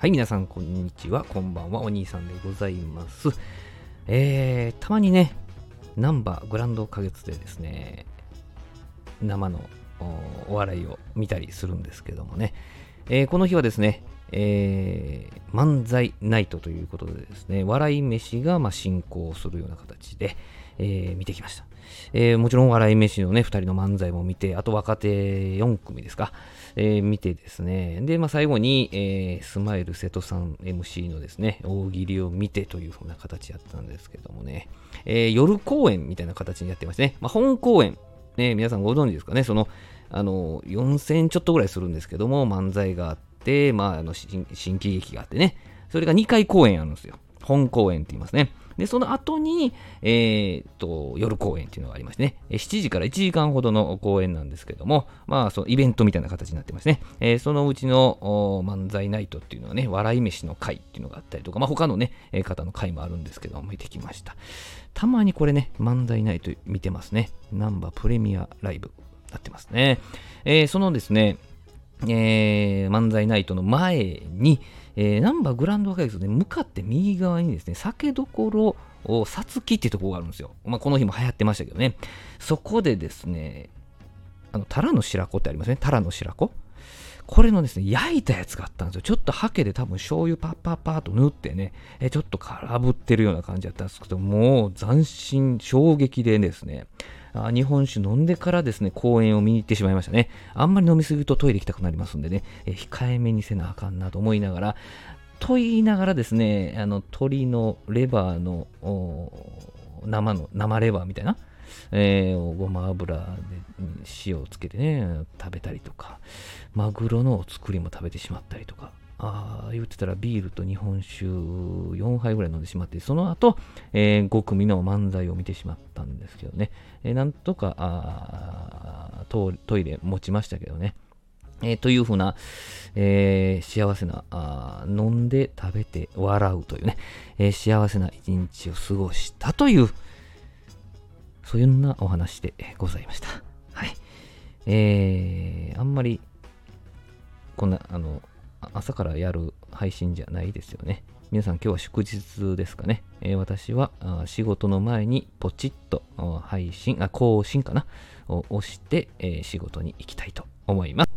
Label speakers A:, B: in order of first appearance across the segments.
A: はい、皆さん、こんにちは。こんばんは。お兄さんでございます。えー、たまにね、ナンバーグランド花月でですね、生のお笑いを見たりするんですけどもね、えーこの日はですね、えー漫才ナイトということでですね、笑い飯がまあ進行するような形で、えー見てきました。えーもちろん笑い飯のね、2人の漫才も見て、あと若手4組ですか、えー見てですね、で、まあ、最後に、えースマイル瀬戸さん MC のですね、大喜利を見てというふうな形やったんですけどもね、えー夜公演みたいな形にやってましてね、まあ、本公演、ね、皆さんご存知ですかね、その、あの、4000ちょっとぐらいするんですけども、漫才があって、まあ、あの新、新喜劇があってね、それが2回公演あるんですよ。本公演って言いますね。で、その後に、えーと、夜公演っていうのがありましてね、7時から1時間ほどの公演なんですけども、まあ、そのイベントみたいな形になってますね。えーそのうちの漫才ナイトっていうのはね、笑い飯の会っていうのがあったりとか、まあ、他のね、えー方の会もあるんですけども、見てきました。たまにこれね、漫才ナイト見てますね。ナンバープレミアライブなってますね。えーそのですね、えー漫才ナイトの前に、えーナンバーグランド花月で向かって右側にですね、酒どころをさつきっていうところがあるんですよ。まあ、この日も流行ってましたけどね。そこでですね、あの、タラの白子ってありますね。タラの白子。これのですね、焼いたやつがあったんですよ。ちょっとハケで多分醤油パッパッパーと塗ってね、えちょっと空振ってるような感じだったんですけど、もう斬新、衝撃でですね、あ日本酒飲んでからですね、公演を見に行ってしまいましたね。あんまり飲みすぎるとトイレ行きたくなりますんでね、え控えめにせなあかんなと思いながら、と言いながらですね、あの、鶏のレバーの、生の、生レバーみたいな、えーごま油で塩をつけてね、食べたりとか、マグロのお作りも食べてしまったりとか、あ、言ってたらビールと日本酒4杯ぐらい飲んでしまって、その後、え5組の漫才を見てしまったんですけどね、えーなんとかあトトイレ持ちましたけどね。えーというふうな、えー幸せなあ飲んで食べて笑うというね、えー幸せな一日を過ごしたという、そういうようなお話でございました。はい。えーあんまり、こんな、あの、朝からやる配信じゃないですよね。皆さん今日は祝日ですかね。えー私は仕事の前にポチッと配信、あ、更新かな？を押して、えー仕事に行きたいと思います。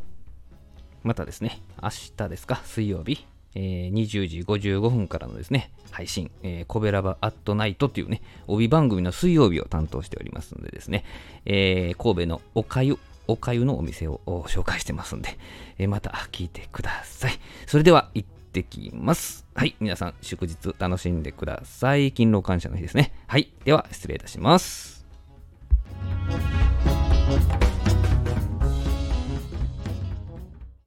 A: またですね、明日ですか、水曜日、えー20時55分からのですね、配信、えーコベラバアットナイトというね、帯番組の水曜日を担当しておりますのでですね、えー神戸のおかゆ、おかゆのお店を紹介してますんで、えまた聞いてください。それでは行ってきます。はい、皆さん祝日楽しんでください。勤労感謝の日ですね。はい、では失礼いたします。